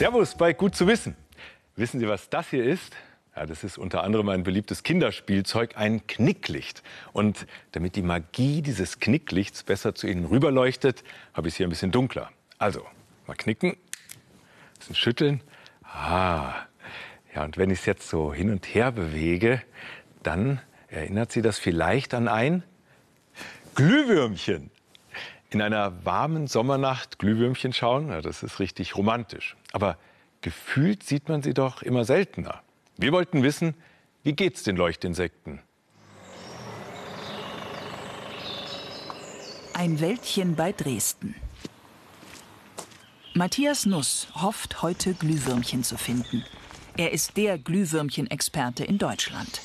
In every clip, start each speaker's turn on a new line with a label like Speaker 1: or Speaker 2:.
Speaker 1: Servus bei Gut zu wissen. Wissen Sie, was das hier ist? Ja, das ist unter anderem ein beliebtes Kinderspielzeug, ein Knicklicht. Und damit die Magie dieses Knicklichts besser zu Ihnen rüberleuchtet, habe ich es hier ein bisschen dunkler. Also, mal knicken, ein bisschen schütteln. Ah, ja, und wenn ich es jetzt so hin und her bewege, dann erinnert Sie das vielleicht an ein Glühwürmchen in einer warmen Sommernacht Glühwürmchen schauen, ja, das ist richtig romantisch. Aber gefühlt sieht man sie doch immer seltener. Wir wollten wissen, wie geht's den Leuchtinsekten?
Speaker 2: Ein Wäldchen bei Dresden. Matthias Nuss hofft heute Glühwürmchen zu finden. Er ist der Glühwürmchen-Experte in Deutschland.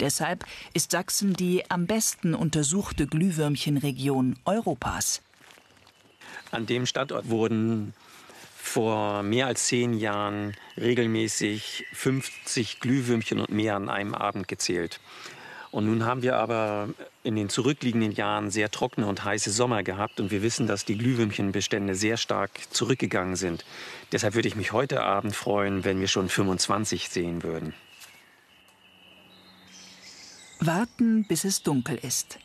Speaker 2: Deshalb ist Sachsen die am besten untersuchte Glühwürmchenregion Europas.
Speaker 3: An dem Standort wurden vor mehr als zehn Jahren regelmäßig 50 Glühwürmchen und mehr an einem Abend gezählt. Und nun haben wir aber in den zurückliegenden Jahren sehr trockene und heiße Sommer gehabt und wir wissen, dass die Glühwürmchenbestände sehr stark zurückgegangen sind. Deshalb würde ich mich heute Abend freuen, wenn wir schon 25 sehen würden.
Speaker 2: Warten, bis es dunkel ist.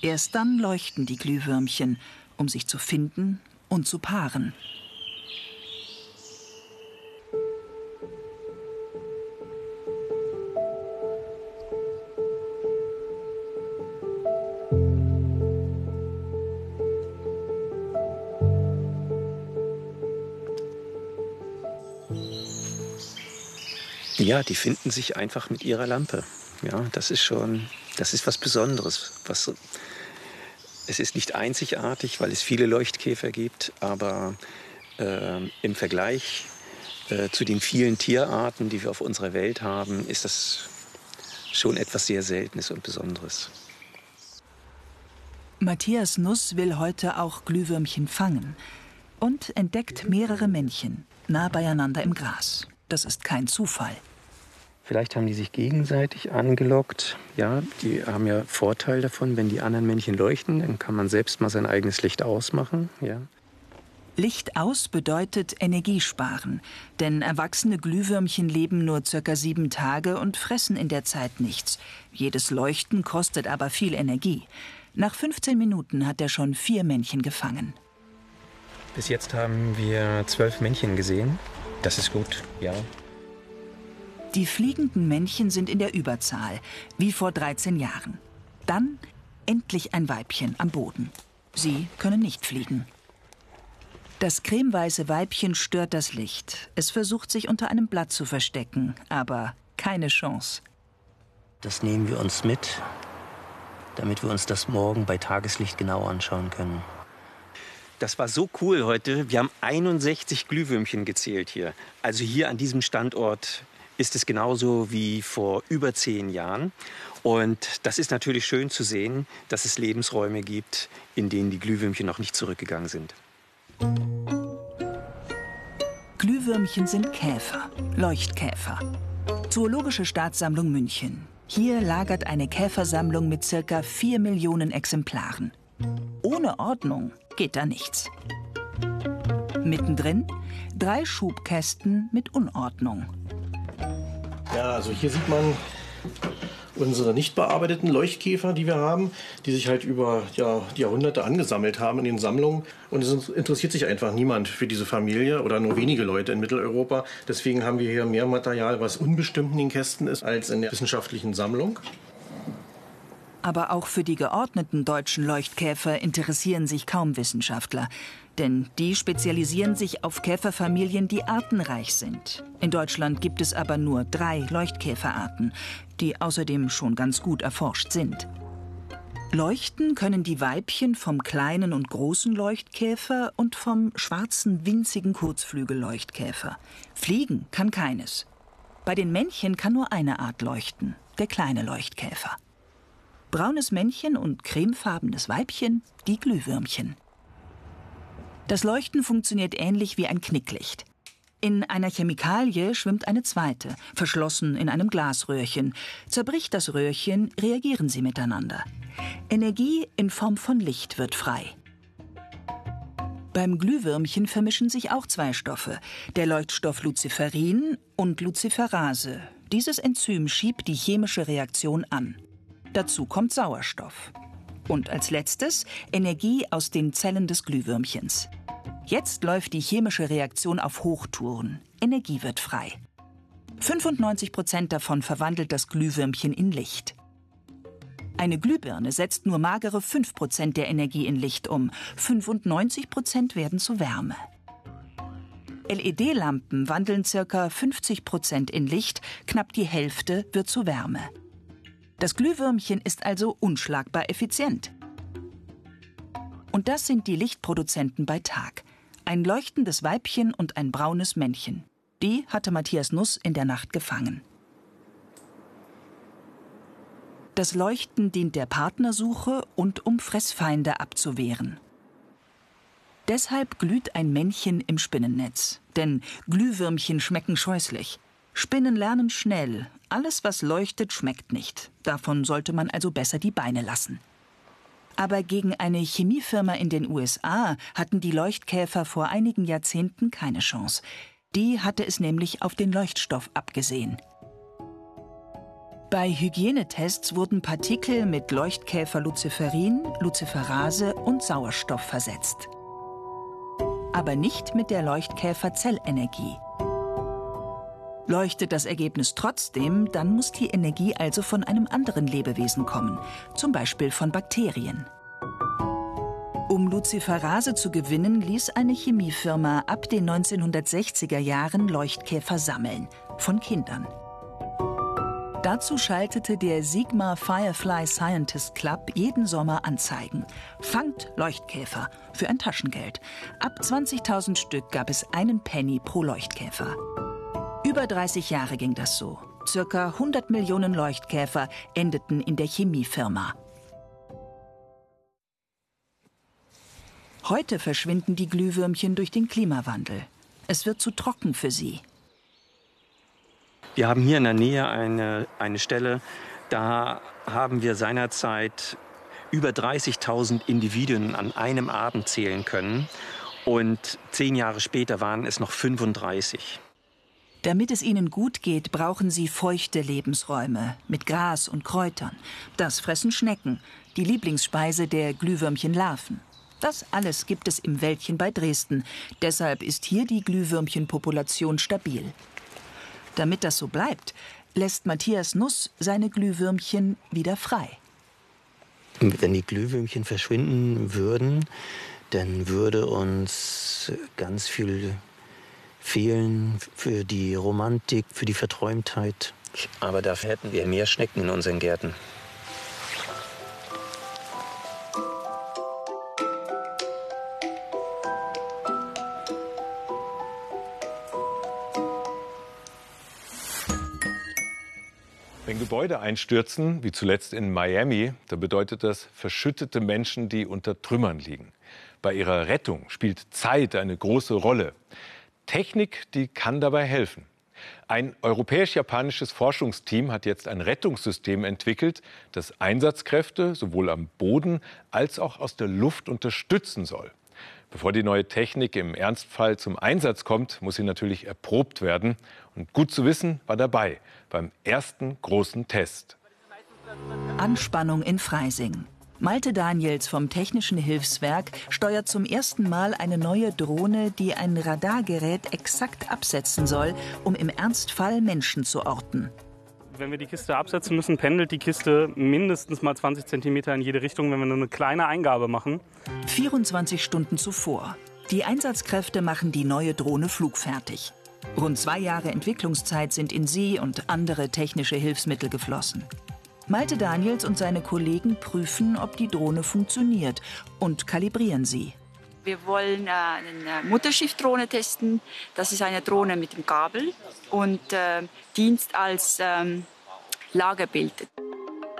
Speaker 2: Erst dann leuchten die Glühwürmchen, um sich zu finden und zu paaren.
Speaker 3: Ja, die finden sich einfach mit ihrer Lampe. Ja, das ist schon, das ist was Besonderes. Was, es ist nicht einzigartig, weil es viele Leuchtkäfer gibt, aber äh, im Vergleich äh, zu den vielen Tierarten, die wir auf unserer Welt haben, ist das schon etwas sehr Seltenes und Besonderes.
Speaker 2: Matthias Nuss will heute auch Glühwürmchen fangen und entdeckt mehrere Männchen nah beieinander im Gras. Das ist kein Zufall.
Speaker 3: Vielleicht haben die sich gegenseitig angelockt. Ja, die haben ja Vorteil davon, wenn die anderen Männchen leuchten, dann kann man selbst mal sein eigenes Licht ausmachen. Ja.
Speaker 2: Licht aus bedeutet Energiesparen, denn erwachsene Glühwürmchen leben nur circa sieben Tage und fressen in der Zeit nichts. Jedes Leuchten kostet aber viel Energie. Nach 15 Minuten hat er schon vier Männchen gefangen.
Speaker 3: Bis jetzt haben wir zwölf Männchen gesehen. Das ist gut, ja.
Speaker 2: Die fliegenden Männchen sind in der Überzahl, wie vor 13 Jahren. Dann endlich ein Weibchen am Boden. Sie können nicht fliegen. Das cremeweiße Weibchen stört das Licht. Es versucht sich unter einem Blatt zu verstecken, aber keine Chance.
Speaker 3: Das nehmen wir uns mit, damit wir uns das morgen bei Tageslicht genau anschauen können. Das war so cool heute. Wir haben 61 Glühwürmchen gezählt hier. Also hier an diesem Standort ist es genauso wie vor über zehn Jahren. Und das ist natürlich schön zu sehen, dass es Lebensräume gibt, in denen die Glühwürmchen noch nicht zurückgegangen sind.
Speaker 2: Glühwürmchen sind Käfer, Leuchtkäfer. Zoologische Staatssammlung München. Hier lagert eine Käfersammlung mit circa 4 Millionen Exemplaren. Ohne Ordnung geht da nichts. Mittendrin drei Schubkästen mit Unordnung.
Speaker 4: Ja, also hier sieht man unsere nicht bearbeiteten Leuchtkäfer, die wir haben, die sich halt über ja, Jahrhunderte angesammelt haben in den Sammlungen. Und es interessiert sich einfach niemand für diese Familie oder nur wenige Leute in Mitteleuropa. Deswegen haben wir hier mehr Material, was unbestimmt in den Kästen ist, als in der wissenschaftlichen Sammlung.
Speaker 2: Aber auch für die geordneten deutschen Leuchtkäfer interessieren sich kaum Wissenschaftler. Denn die spezialisieren sich auf Käferfamilien, die artenreich sind. In Deutschland gibt es aber nur drei Leuchtkäferarten, die außerdem schon ganz gut erforscht sind. Leuchten können die Weibchen vom kleinen und großen Leuchtkäfer und vom schwarzen winzigen Kurzflügelleuchtkäfer. Fliegen kann keines. Bei den Männchen kann nur eine Art leuchten, der kleine Leuchtkäfer. Braunes Männchen und cremefarbenes Weibchen, die Glühwürmchen. Das Leuchten funktioniert ähnlich wie ein Knicklicht. In einer Chemikalie schwimmt eine zweite, verschlossen in einem Glasröhrchen. Zerbricht das Röhrchen, reagieren sie miteinander. Energie in Form von Licht wird frei. Beim Glühwürmchen vermischen sich auch zwei Stoffe, der Leuchtstoff Luciferin und Luciferase. Dieses Enzym schiebt die chemische Reaktion an. Dazu kommt Sauerstoff. Und als letztes Energie aus den Zellen des Glühwürmchens. Jetzt läuft die chemische Reaktion auf Hochtouren. Energie wird frei. 95 Prozent davon verwandelt das Glühwürmchen in Licht. Eine Glühbirne setzt nur magere 5 Prozent der Energie in Licht um. 95 Prozent werden zu Wärme. LED-Lampen wandeln ca. 50 Prozent in Licht, knapp die Hälfte wird zu Wärme. Das Glühwürmchen ist also unschlagbar effizient. Und das sind die Lichtproduzenten bei Tag. Ein leuchtendes Weibchen und ein braunes Männchen. Die hatte Matthias Nuss in der Nacht gefangen. Das Leuchten dient der Partnersuche und um Fressfeinde abzuwehren. Deshalb glüht ein Männchen im Spinnennetz. Denn Glühwürmchen schmecken scheußlich. Spinnen lernen schnell. Alles, was leuchtet, schmeckt nicht. Davon sollte man also besser die Beine lassen. Aber gegen eine Chemiefirma in den USA hatten die Leuchtkäfer vor einigen Jahrzehnten keine Chance. Die hatte es nämlich auf den Leuchtstoff abgesehen. Bei Hygienetests wurden Partikel mit Leuchtkäfer Luciferin, Luciferase und Sauerstoff versetzt. Aber nicht mit der Leuchtkäferzellenergie. Leuchtet das Ergebnis trotzdem, dann muss die Energie also von einem anderen Lebewesen kommen, zum Beispiel von Bakterien. Um Luciferase zu gewinnen, ließ eine Chemiefirma ab den 1960er Jahren Leuchtkäfer sammeln, von Kindern. Dazu schaltete der Sigma Firefly Scientist Club jeden Sommer Anzeigen. Fangt Leuchtkäfer für ein Taschengeld. Ab 20.000 Stück gab es einen Penny pro Leuchtkäfer. Über 30 Jahre ging das so. Circa 100 Millionen Leuchtkäfer endeten in der Chemiefirma. Heute verschwinden die Glühwürmchen durch den Klimawandel. Es wird zu trocken für sie.
Speaker 3: Wir haben hier in der Nähe eine, eine Stelle, da haben wir seinerzeit über 30.000 Individuen an einem Abend zählen können. Und zehn Jahre später waren es noch 35.
Speaker 2: Damit es ihnen gut geht, brauchen sie feuchte Lebensräume mit Gras und Kräutern. Das fressen Schnecken, die Lieblingsspeise der Glühwürmchenlarven. Das alles gibt es im Wäldchen bei Dresden. Deshalb ist hier die Glühwürmchenpopulation stabil. Damit das so bleibt, lässt Matthias Nuss seine Glühwürmchen wieder frei.
Speaker 3: Wenn die Glühwürmchen verschwinden würden, dann würde uns ganz viel fehlen für die Romantik, für die Verträumtheit. Aber dafür hätten wir mehr Schnecken in unseren Gärten.
Speaker 1: Wenn Gebäude einstürzen, wie zuletzt in Miami, dann bedeutet das verschüttete Menschen, die unter Trümmern liegen. Bei ihrer Rettung spielt Zeit eine große Rolle. Technik, die kann dabei helfen. Ein europäisch-japanisches Forschungsteam hat jetzt ein Rettungssystem entwickelt, das Einsatzkräfte sowohl am Boden als auch aus der Luft unterstützen soll. Bevor die neue Technik im Ernstfall zum Einsatz kommt, muss sie natürlich erprobt werden. Und gut zu wissen war dabei beim ersten großen Test.
Speaker 2: Anspannung in Freising. Malte Daniels vom Technischen Hilfswerk steuert zum ersten Mal eine neue Drohne, die ein Radargerät exakt absetzen soll, um im Ernstfall Menschen zu orten.
Speaker 5: Wenn wir die Kiste absetzen müssen, pendelt die Kiste mindestens mal 20 Zentimeter in jede Richtung, wenn wir nur eine kleine Eingabe machen.
Speaker 2: 24 Stunden zuvor. Die Einsatzkräfte machen die neue Drohne flugfertig. Rund zwei Jahre Entwicklungszeit sind in sie und andere technische Hilfsmittel geflossen. Malte Daniels und seine Kollegen prüfen, ob die Drohne funktioniert und kalibrieren sie.
Speaker 6: Wir wollen äh, eine Mutterschiffdrohne testen. Das ist eine Drohne mit dem Kabel und äh, dient als ähm, Lagerbild.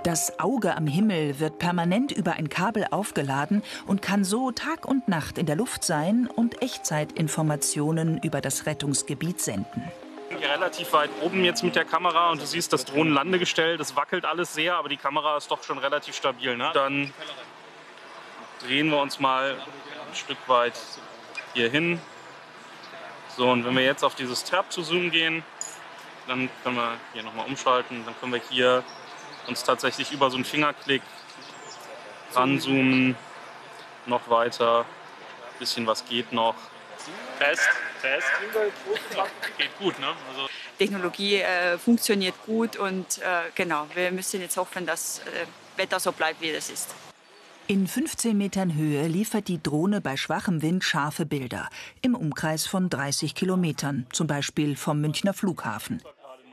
Speaker 2: Das Auge am Himmel wird permanent über ein Kabel aufgeladen und kann so Tag und Nacht in der Luft sein und Echtzeitinformationen über das Rettungsgebiet senden
Speaker 5: hier relativ weit oben jetzt mit der Kamera und du siehst das Drohnenlandegestell, das wackelt alles sehr, aber die Kamera ist doch schon relativ stabil. Ne? Dann drehen wir uns mal ein Stück weit hier hin. So, und wenn wir jetzt auf dieses Tab zu Zoom gehen, dann können wir hier nochmal umschalten. Dann können wir hier uns tatsächlich über so einen Fingerklick ranzoomen, noch weiter. Ein bisschen was geht noch. Test, Test. Geht gut, ne? Also
Speaker 6: Technologie äh, funktioniert gut und äh, genau, wir müssen jetzt hoffen, dass äh, Wetter so bleibt, wie es ist.
Speaker 2: In 15 Metern Höhe liefert die Drohne bei schwachem Wind scharfe Bilder. Im Umkreis von 30 Kilometern, zum Beispiel vom Münchner Flughafen.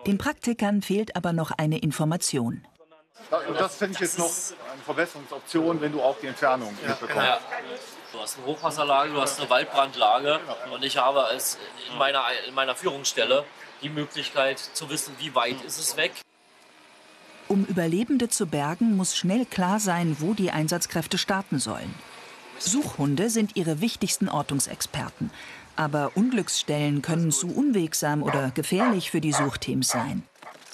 Speaker 2: Den Praktikern fehlt aber noch eine Information.
Speaker 7: Das finde ich jetzt noch eine Verbesserungsoption, wenn du auch die Entfernung mitbekommst.
Speaker 8: Ja. Du hast eine Hochwasserlage, du hast eine Waldbrandlage und ich habe als in meiner, in meiner Führungsstelle die Möglichkeit zu wissen, wie weit ist es weg.
Speaker 2: Um Überlebende zu bergen, muss schnell klar sein, wo die Einsatzkräfte starten sollen. Suchhunde sind ihre wichtigsten Ortungsexperten. Aber Unglücksstellen können zu unwegsam oder gefährlich für die Suchteams sein.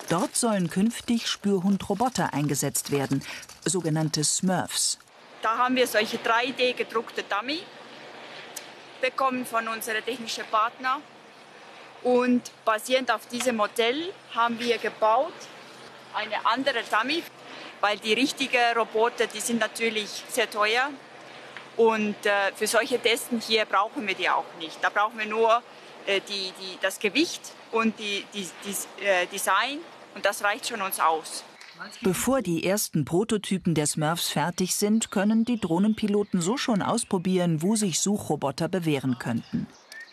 Speaker 2: Dort sollen künftig Spürhundroboter eingesetzt werden, sogenannte Smurfs.
Speaker 6: Da haben wir solche 3D gedruckte Dummy bekommen von unserem technischen Partner. Und basierend auf diesem Modell haben wir gebaut eine andere Dummy, weil die richtigen Roboter, die sind natürlich sehr teuer. Und äh, für solche Testen hier brauchen wir die auch nicht. Da brauchen wir nur äh, die, die, das Gewicht und die, die, die äh, Design und das reicht schon uns aus.
Speaker 2: Bevor die ersten Prototypen der Smurfs fertig sind, können die Drohnenpiloten so schon ausprobieren, wo sich Suchroboter bewähren könnten.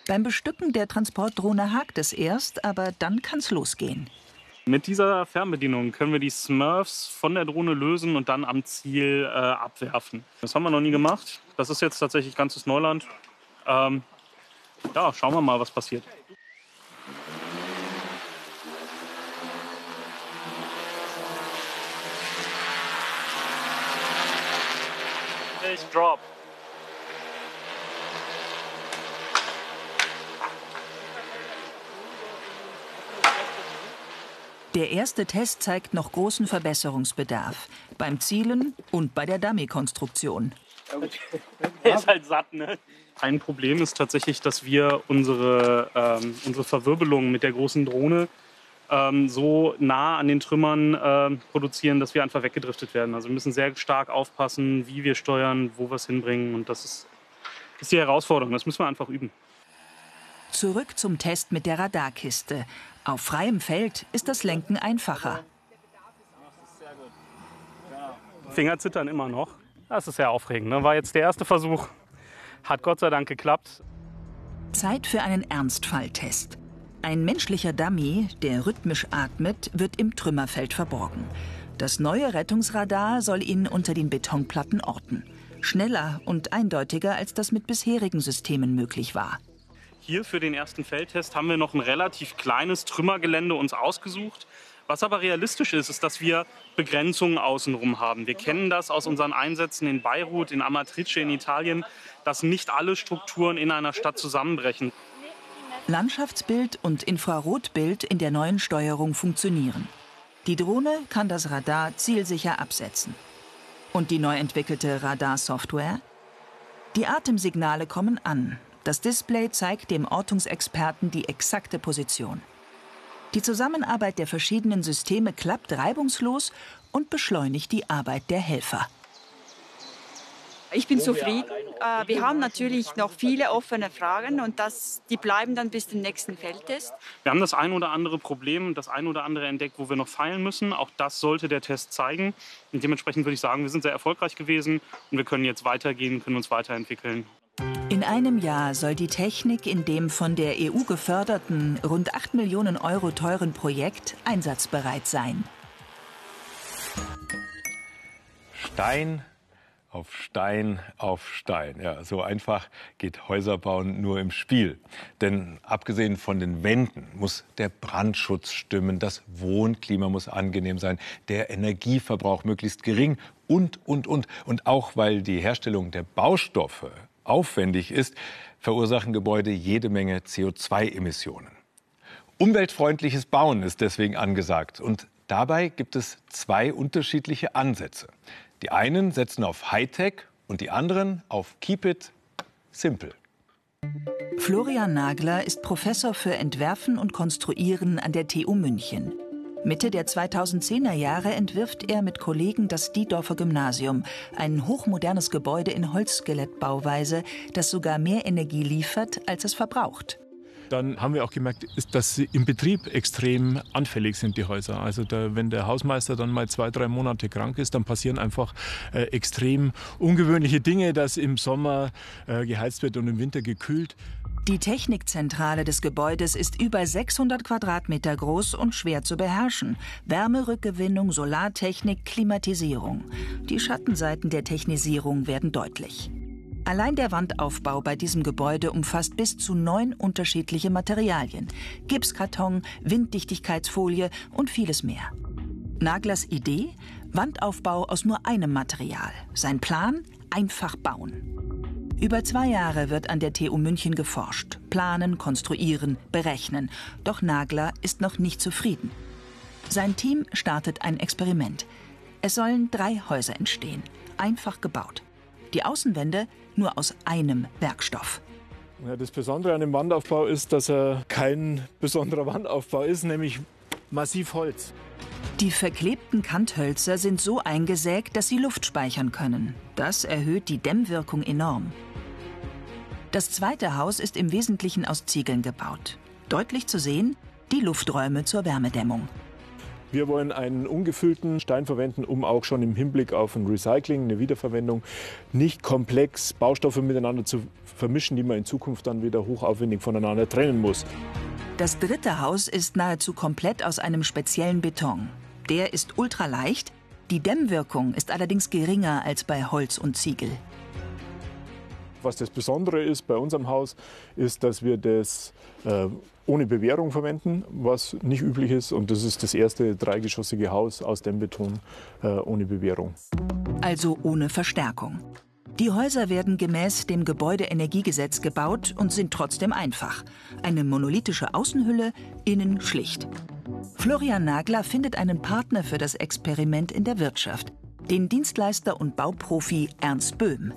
Speaker 2: Beim Bestücken der Transportdrohne hakt es erst, aber dann kann's losgehen.
Speaker 5: Mit dieser Fernbedienung können wir die Smurfs von der Drohne lösen und dann am Ziel äh, abwerfen. Das haben wir noch nie gemacht. Das ist jetzt tatsächlich ganzes Neuland. Ähm, ja, schauen wir mal, was passiert. Ich drop.
Speaker 2: Der erste Test zeigt noch großen Verbesserungsbedarf. Beim Zielen und bei der Dummy-Konstruktion.
Speaker 5: Er ist halt satt, ne? Ein Problem ist tatsächlich, dass wir unsere, ähm, unsere Verwirbelung mit der großen Drohne ähm, so nah an den Trümmern äh, produzieren, dass wir einfach weggedriftet werden. Also wir müssen sehr stark aufpassen, wie wir steuern, wo wir es hinbringen. Und das ist, ist die Herausforderung. Das müssen wir einfach üben.
Speaker 2: Zurück zum Test mit der Radarkiste. Auf freiem Feld ist das Lenken einfacher.
Speaker 5: Finger zittern immer noch. Das ist sehr aufregend. Ne? War jetzt der erste Versuch. Hat Gott sei Dank geklappt.
Speaker 2: Zeit für einen Ernstfalltest. Ein menschlicher Dummy, der rhythmisch atmet, wird im Trümmerfeld verborgen. Das neue Rettungsradar soll ihn unter den Betonplatten orten. Schneller und eindeutiger, als das mit bisherigen Systemen möglich war.
Speaker 5: Hier für den ersten Feldtest haben wir noch ein relativ kleines Trümmergelände uns ausgesucht. Was aber realistisch ist, ist, dass wir Begrenzungen außenrum haben. Wir kennen das aus unseren Einsätzen in Beirut, in Amatrice in Italien, dass nicht alle Strukturen in einer Stadt zusammenbrechen.
Speaker 2: Landschaftsbild und Infrarotbild in der neuen Steuerung funktionieren. Die Drohne kann das Radar zielsicher absetzen. Und die neu entwickelte Radarsoftware? Die Atemsignale kommen an. Das Display zeigt dem Ortungsexperten die exakte Position. Die Zusammenarbeit der verschiedenen Systeme klappt reibungslos und beschleunigt die Arbeit der Helfer.
Speaker 6: Ich bin zufrieden. Äh, wir haben natürlich noch viele offene Fragen und das, die bleiben dann bis zum nächsten Feldtest.
Speaker 5: Wir haben das ein oder andere Problem, das ein oder andere entdeckt, wo wir noch feilen müssen. Auch das sollte der Test zeigen. Und dementsprechend würde ich sagen, wir sind sehr erfolgreich gewesen und wir können jetzt weitergehen, können uns weiterentwickeln.
Speaker 2: In einem Jahr soll die Technik in dem von der EU geförderten, rund 8 Millionen Euro teuren Projekt einsatzbereit sein.
Speaker 1: Stein auf Stein auf Stein. Ja, so einfach geht Häuserbauen nur im Spiel. Denn abgesehen von den Wänden muss der Brandschutz stimmen, das Wohnklima muss angenehm sein, der Energieverbrauch möglichst gering und, und, und. Und auch weil die Herstellung der Baustoffe aufwendig ist, verursachen Gebäude jede Menge CO2-Emissionen. Umweltfreundliches Bauen ist deswegen angesagt. Und dabei gibt es zwei unterschiedliche Ansätze. Die einen setzen auf Hightech und die anderen auf Keep it simple.
Speaker 2: Florian Nagler ist Professor für Entwerfen und Konstruieren an der TU München. Mitte der 2010er Jahre entwirft er mit Kollegen das Diedorfer Gymnasium, ein hochmodernes Gebäude in Holzskelettbauweise, das sogar mehr Energie liefert, als es verbraucht.
Speaker 9: Dann haben wir auch gemerkt, dass sie im Betrieb extrem anfällig sind, die Häuser. Also da, wenn der Hausmeister dann mal zwei, drei Monate krank ist, dann passieren einfach äh, extrem ungewöhnliche Dinge, dass im Sommer äh, geheizt wird und im Winter gekühlt.
Speaker 2: Die Technikzentrale des Gebäudes ist über 600 Quadratmeter groß und schwer zu beherrschen. Wärmerückgewinnung, Solartechnik, Klimatisierung. Die Schattenseiten der Technisierung werden deutlich. Allein der Wandaufbau bei diesem Gebäude umfasst bis zu neun unterschiedliche Materialien. Gipskarton, Winddichtigkeitsfolie und vieles mehr. Naglers Idee? Wandaufbau aus nur einem Material. Sein Plan? Einfach bauen. Über zwei Jahre wird an der TU München geforscht. Planen, konstruieren, berechnen. Doch Nagler ist noch nicht zufrieden. Sein Team startet ein Experiment. Es sollen drei Häuser entstehen, einfach gebaut. Die Außenwände nur aus einem Werkstoff.
Speaker 9: Ja, das Besondere an dem Wandaufbau ist, dass er kein besonderer Wandaufbau ist, nämlich massiv Holz.
Speaker 2: Die verklebten Kanthölzer sind so eingesägt, dass sie Luft speichern können. Das erhöht die Dämmwirkung enorm. Das zweite Haus ist im Wesentlichen aus Ziegeln gebaut. Deutlich zu sehen, die Lufträume zur Wärmedämmung.
Speaker 9: Wir wollen einen ungefüllten Stein verwenden, um auch schon im Hinblick auf ein Recycling, eine Wiederverwendung, nicht komplex Baustoffe miteinander zu vermischen, die man in Zukunft dann wieder hochaufwendig voneinander trennen muss.
Speaker 2: Das dritte Haus ist nahezu komplett aus einem speziellen Beton. Der ist ultraleicht, die Dämmwirkung ist allerdings geringer als bei Holz und Ziegel.
Speaker 9: Was das Besondere ist bei unserem Haus, ist, dass wir das äh, ohne Bewährung verwenden, was nicht üblich ist. Und das ist das erste dreigeschossige Haus aus dem Beton äh, ohne Bewährung.
Speaker 2: Also ohne Verstärkung. Die Häuser werden gemäß dem Gebäudeenergiegesetz gebaut und sind trotzdem einfach. Eine monolithische Außenhülle, innen schlicht. Florian Nagler findet einen Partner für das Experiment in der Wirtschaft, den Dienstleister und Bauprofi Ernst Böhm.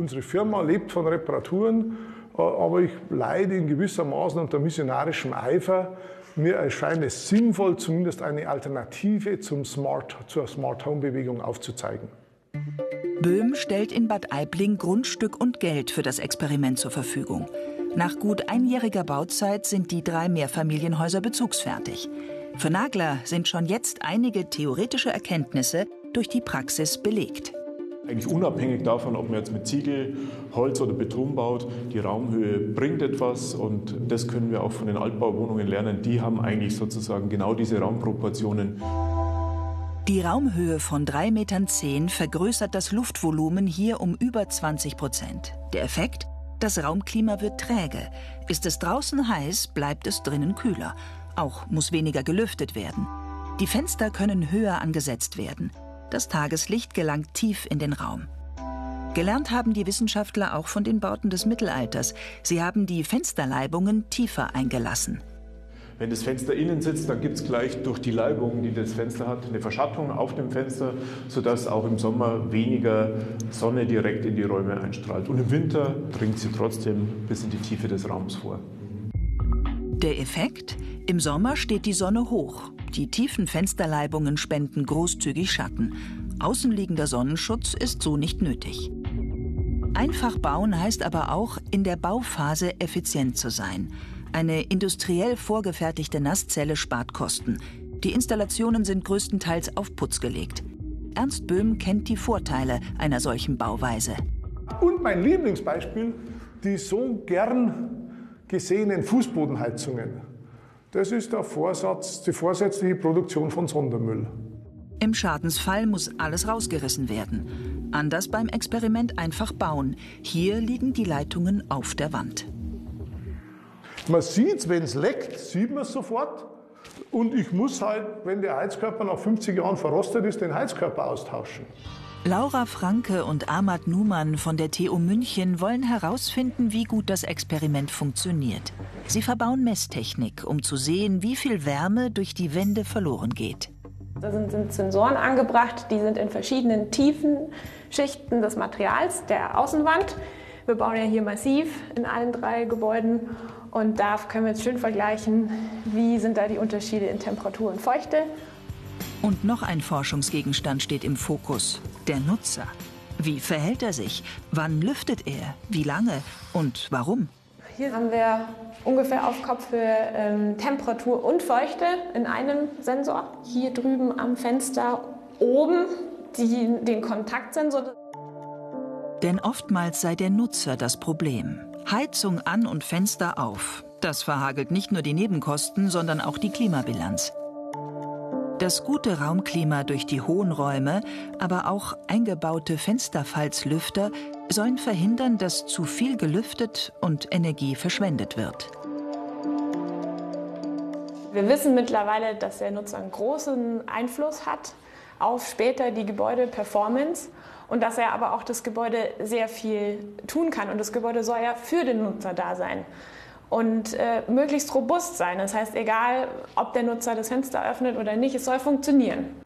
Speaker 10: Unsere Firma lebt von Reparaturen, äh, aber ich leide in gewisser Maßen unter missionarischem Eifer. Mir erscheint es sinnvoll, zumindest eine Alternative zum Smart, zur Smart Home Bewegung aufzuzeigen.
Speaker 2: Böhm stellt in Bad Aibling Grundstück und Geld für das Experiment zur Verfügung. Nach gut einjähriger Bauzeit sind die drei Mehrfamilienhäuser bezugsfertig. Für Nagler sind schon jetzt einige theoretische Erkenntnisse durch die Praxis belegt.
Speaker 9: Eigentlich unabhängig davon, ob man jetzt mit Ziegel, Holz oder Beton baut, die Raumhöhe bringt etwas und das können wir auch von den Altbauwohnungen lernen. Die haben eigentlich sozusagen genau diese Raumproportionen.
Speaker 2: Die Raumhöhe von 3,10 Metern vergrößert das Luftvolumen hier um über 20 Prozent. Der Effekt? Das Raumklima wird träge. Ist es draußen heiß, bleibt es drinnen kühler. Auch muss weniger gelüftet werden. Die Fenster können höher angesetzt werden. Das Tageslicht gelangt tief in den Raum. Gelernt haben die Wissenschaftler auch von den Bauten des Mittelalters. Sie haben die Fensterleibungen tiefer eingelassen.
Speaker 9: Wenn das Fenster innen sitzt, dann gibt es gleich durch die Leibung, die das Fenster hat, eine Verschattung auf dem Fenster, sodass auch im Sommer weniger Sonne direkt in die Räume einstrahlt. Und im Winter dringt sie trotzdem bis in die Tiefe des Raums vor.
Speaker 2: Der Effekt? Im Sommer steht die Sonne hoch. Die tiefen Fensterleibungen spenden großzügig Schatten. Außenliegender Sonnenschutz ist so nicht nötig. Einfach bauen heißt aber auch, in der Bauphase effizient zu sein. Eine industriell vorgefertigte Nasszelle spart Kosten. Die Installationen sind größtenteils auf Putz gelegt. Ernst Böhm kennt die Vorteile einer solchen Bauweise.
Speaker 10: Und mein Lieblingsbeispiel, die so gern gesehenen Fußbodenheizungen. Das ist der Vorsatz, die vorsätzliche Produktion von Sondermüll.
Speaker 2: Im Schadensfall muss alles rausgerissen werden. Anders beim Experiment einfach bauen. Hier liegen die Leitungen auf der Wand.
Speaker 10: Man sieht es, wenn es leckt, sieht man es sofort. Und ich muss halt, wenn der Heizkörper nach 50 Jahren verrostet ist, den Heizkörper austauschen.
Speaker 2: Laura Franke und Ahmad Numan von der TU München wollen herausfinden, wie gut das Experiment funktioniert. Sie verbauen Messtechnik, um zu sehen, wie viel Wärme durch die Wände verloren geht.
Speaker 11: Da sind, sind Sensoren angebracht, die sind in verschiedenen Tiefen Schichten des Materials der Außenwand. Wir bauen ja hier massiv in allen drei Gebäuden und da können wir jetzt schön vergleichen, wie sind da die Unterschiede in Temperatur und Feuchte.
Speaker 2: Und noch ein Forschungsgegenstand steht im Fokus, der Nutzer. Wie verhält er sich? Wann lüftet er? Wie lange? Und warum?
Speaker 11: Hier haben wir ungefähr auf Kopfhöhe ähm, Temperatur und Feuchte in einem Sensor. Hier drüben am Fenster oben die, den Kontaktsensor.
Speaker 2: Denn oftmals sei der Nutzer das Problem. Heizung an und Fenster auf. Das verhagelt nicht nur die Nebenkosten, sondern auch die Klimabilanz. Das gute Raumklima durch die hohen Räume, aber auch eingebaute Fensterfalzlüfter sollen verhindern, dass zu viel gelüftet und Energie verschwendet wird.
Speaker 11: Wir wissen mittlerweile, dass der Nutzer einen großen Einfluss hat auf später die Gebäudeperformance und dass er aber auch das Gebäude sehr viel tun kann. Und das Gebäude soll ja für den Nutzer da sein und äh, möglichst robust sein. Das heißt, egal, ob der Nutzer das Fenster öffnet oder nicht, es soll funktionieren.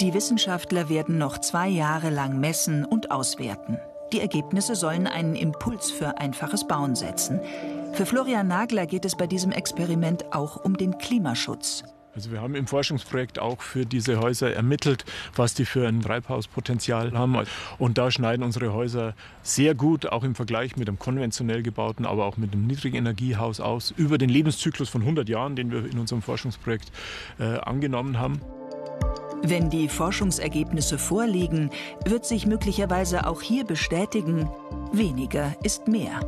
Speaker 2: Die Wissenschaftler werden noch zwei Jahre lang messen und auswerten. Die Ergebnisse sollen einen Impuls für einfaches Bauen setzen. Für Florian Nagler geht es bei diesem Experiment auch um den Klimaschutz.
Speaker 9: Also wir haben im Forschungsprojekt auch für diese Häuser ermittelt, was die für ein Treibhauspotenzial haben. Und da schneiden unsere Häuser sehr gut, auch im Vergleich mit einem konventionell gebauten, aber auch mit einem Niedrigenergiehaus aus, über den Lebenszyklus von 100 Jahren, den wir in unserem Forschungsprojekt äh, angenommen haben.
Speaker 2: Wenn die Forschungsergebnisse vorliegen, wird sich möglicherweise auch hier bestätigen, weniger ist mehr.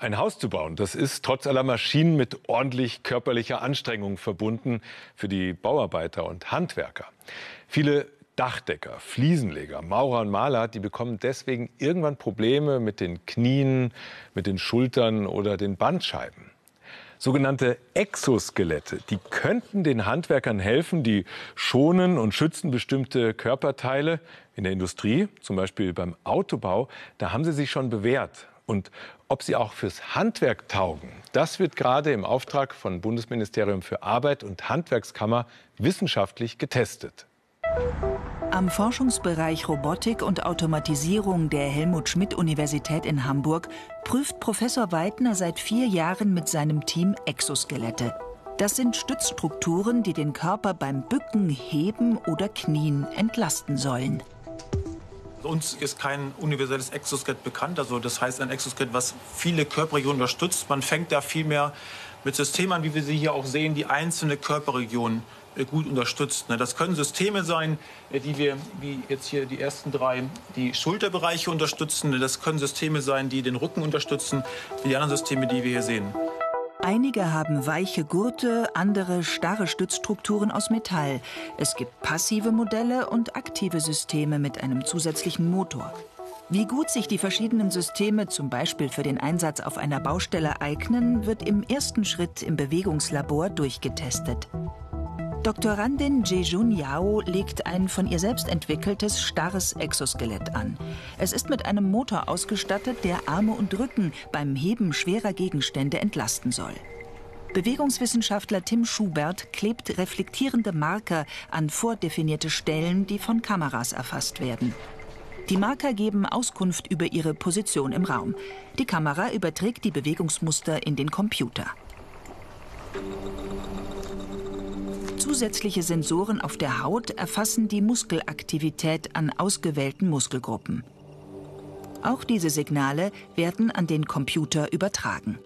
Speaker 1: Ein Haus zu bauen, das ist trotz aller Maschinen mit ordentlich körperlicher Anstrengung verbunden für die Bauarbeiter und Handwerker. Viele Dachdecker, Fliesenleger, Maurer und Maler, die bekommen deswegen irgendwann Probleme mit den Knien, mit den Schultern oder den Bandscheiben. Sogenannte Exoskelette, die könnten den Handwerkern helfen, die schonen und schützen bestimmte Körperteile. In der Industrie, zum Beispiel beim Autobau, da haben sie sich schon bewährt. Und ob sie auch fürs Handwerk taugen, das wird gerade im Auftrag von Bundesministerium für Arbeit und Handwerkskammer wissenschaftlich getestet.
Speaker 2: Am Forschungsbereich Robotik und Automatisierung der Helmut Schmidt Universität in Hamburg prüft Professor Weidner seit vier Jahren mit seinem Team Exoskelette. Das sind Stützstrukturen, die den Körper beim Bücken, Heben oder Knien entlasten sollen.
Speaker 12: Uns ist kein universelles Exoskelett bekannt. Also das heißt ein Exoskelett, was viele Körperregionen unterstützt. Man fängt da vielmehr mit Systemen wie wir sie hier auch sehen, die einzelne Körperregion äh, gut unterstützt. Ne? Das können Systeme sein, äh, die wir, wie jetzt hier die ersten drei, die Schulterbereiche unterstützen. Das können Systeme sein, die den Rücken unterstützen, wie die anderen Systeme, die wir hier sehen.
Speaker 2: Einige haben weiche Gurte, andere starre Stützstrukturen aus Metall. Es gibt passive Modelle und aktive Systeme mit einem zusätzlichen Motor. Wie gut sich die verschiedenen Systeme zum Beispiel für den Einsatz auf einer Baustelle eignen, wird im ersten Schritt im Bewegungslabor durchgetestet. Doktorandin Jejun Yao legt ein von ihr selbst entwickeltes starres Exoskelett an. Es ist mit einem Motor ausgestattet, der Arme und Rücken beim Heben schwerer Gegenstände entlasten soll. Bewegungswissenschaftler Tim Schubert klebt reflektierende Marker an vordefinierte Stellen, die von Kameras erfasst werden. Die Marker geben Auskunft über ihre Position im Raum. Die Kamera überträgt die Bewegungsmuster in den Computer. Zusätzliche Sensoren auf der Haut erfassen die Muskelaktivität an ausgewählten Muskelgruppen. Auch diese Signale werden an den Computer übertragen.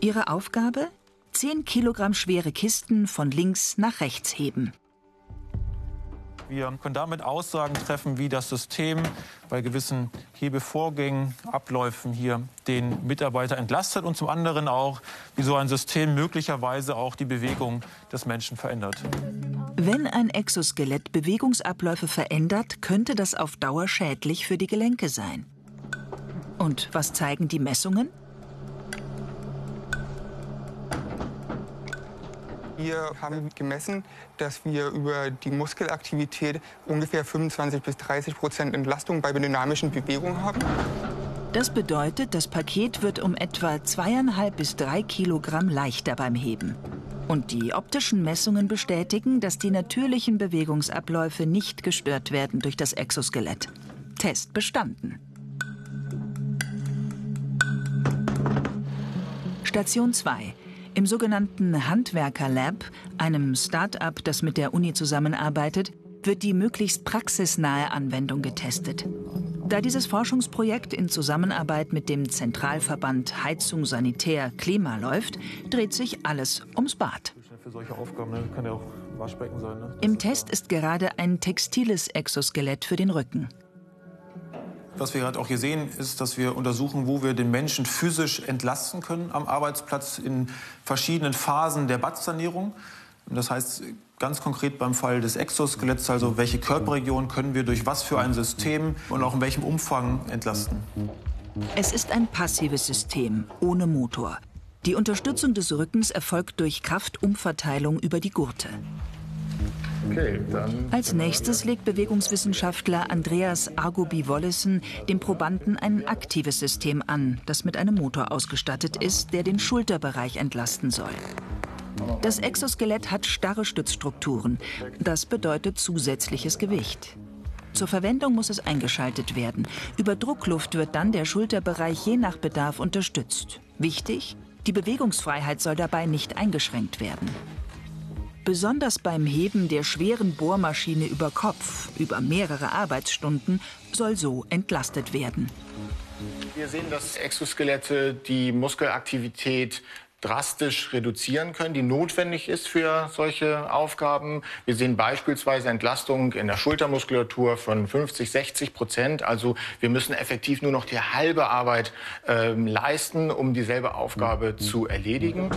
Speaker 2: Ihre Aufgabe? 10 Kilogramm schwere Kisten von links nach rechts heben.
Speaker 12: Wir können damit Aussagen treffen, wie das System bei gewissen Hebevorgängen, Abläufen hier den Mitarbeiter entlastet und zum anderen auch, wie so ein System möglicherweise auch die Bewegung des Menschen verändert.
Speaker 2: Wenn ein Exoskelett Bewegungsabläufe verändert, könnte das auf Dauer schädlich für die Gelenke sein. Und was zeigen die Messungen?
Speaker 13: Wir haben gemessen, dass wir über die Muskelaktivität ungefähr 25 bis 30 Prozent Entlastung bei dynamischen Bewegungen haben.
Speaker 2: Das bedeutet, das Paket wird um etwa zweieinhalb bis drei Kilogramm leichter beim Heben. Und die optischen Messungen bestätigen, dass die natürlichen Bewegungsabläufe nicht gestört werden durch das Exoskelett. Test bestanden. Station 2. Im sogenannten Handwerker Lab, einem Start-up, das mit der Uni zusammenarbeitet, wird die möglichst praxisnahe Anwendung getestet. Da dieses Forschungsprojekt in Zusammenarbeit mit dem Zentralverband Heizung Sanitär Klima läuft, dreht sich alles ums Bad.
Speaker 12: Ne? Ne?
Speaker 2: Im Test ist gerade ein textiles Exoskelett für den Rücken.
Speaker 12: Was wir gerade auch hier sehen, ist, dass wir untersuchen, wo wir den Menschen physisch entlasten können am Arbeitsplatz in verschiedenen Phasen der Badsanierung. Das heißt, ganz konkret beim Fall des Exoskeletts, also welche Körperregion können wir durch was für ein System und auch in welchem Umfang entlasten.
Speaker 2: Es ist ein passives System ohne Motor. Die Unterstützung des Rückens erfolgt durch Kraftumverteilung über die Gurte.
Speaker 10: Okay,
Speaker 2: Als nächstes legt Bewegungswissenschaftler Andreas Argobi-Wollesen dem Probanden ein aktives System an, das mit einem Motor ausgestattet ist, der den Schulterbereich entlasten soll. Das Exoskelett hat starre Stützstrukturen. Das bedeutet zusätzliches Gewicht. Zur Verwendung muss es eingeschaltet werden. Über Druckluft wird dann der Schulterbereich je nach Bedarf unterstützt. Wichtig, die Bewegungsfreiheit soll dabei nicht eingeschränkt werden. Besonders beim Heben der schweren Bohrmaschine über Kopf über mehrere Arbeitsstunden soll so entlastet werden.
Speaker 14: Wir sehen, dass Exoskelette die Muskelaktivität drastisch reduzieren können, die notwendig ist für solche Aufgaben. Wir sehen beispielsweise Entlastung in der Schultermuskulatur von 50, 60 Prozent. Also wir müssen effektiv nur noch die halbe Arbeit äh, leisten, um dieselbe Aufgabe zu erledigen.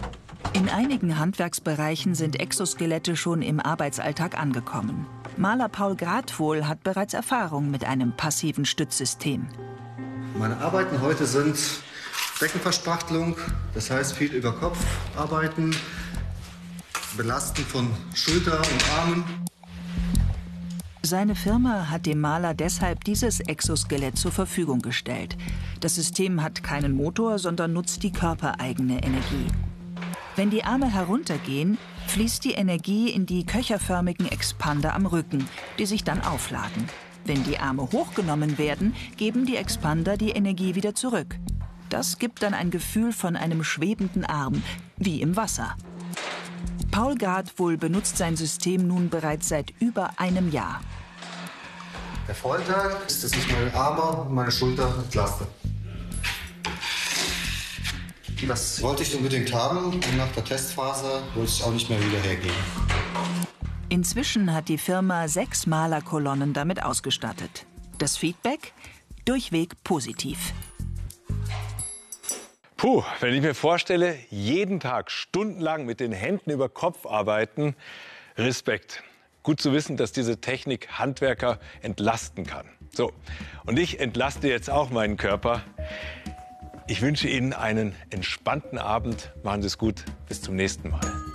Speaker 2: In einigen Handwerksbereichen sind Exoskelette schon im Arbeitsalltag angekommen. Maler Paul Gradwohl hat bereits Erfahrung mit einem passiven Stützsystem.
Speaker 15: Meine Arbeiten heute sind Beckenverspachtelung, das heißt viel über Kopf arbeiten, Belasten von Schulter und Armen.
Speaker 2: Seine Firma hat dem Maler deshalb dieses Exoskelett zur Verfügung gestellt. Das System hat keinen Motor, sondern nutzt die körpereigene Energie. Wenn die Arme heruntergehen, fließt die Energie in die köcherförmigen Expander am Rücken, die sich dann aufladen. Wenn die Arme hochgenommen werden, geben die Expander die Energie wieder zurück. Das gibt dann ein Gefühl von einem schwebenden Arm, wie im Wasser. Paul Gardwohl benutzt sein System nun bereits seit über einem Jahr.
Speaker 15: Der Vorteil ist, dass ich meine Arme und meine Schulter entlaste. Das wollte ich unbedingt haben und nach der Testphase wollte ich auch nicht mehr wieder hergeben.
Speaker 2: Inzwischen hat die Firma sechs Malerkolonnen damit ausgestattet. Das Feedback? Durchweg positiv.
Speaker 1: Puh, wenn ich mir vorstelle, jeden Tag stundenlang mit den Händen über Kopf arbeiten, Respekt. Gut zu wissen, dass diese Technik Handwerker entlasten kann. So, und ich entlaste jetzt auch meinen Körper. Ich wünsche Ihnen einen entspannten Abend. Machen Sie es gut. Bis zum nächsten Mal.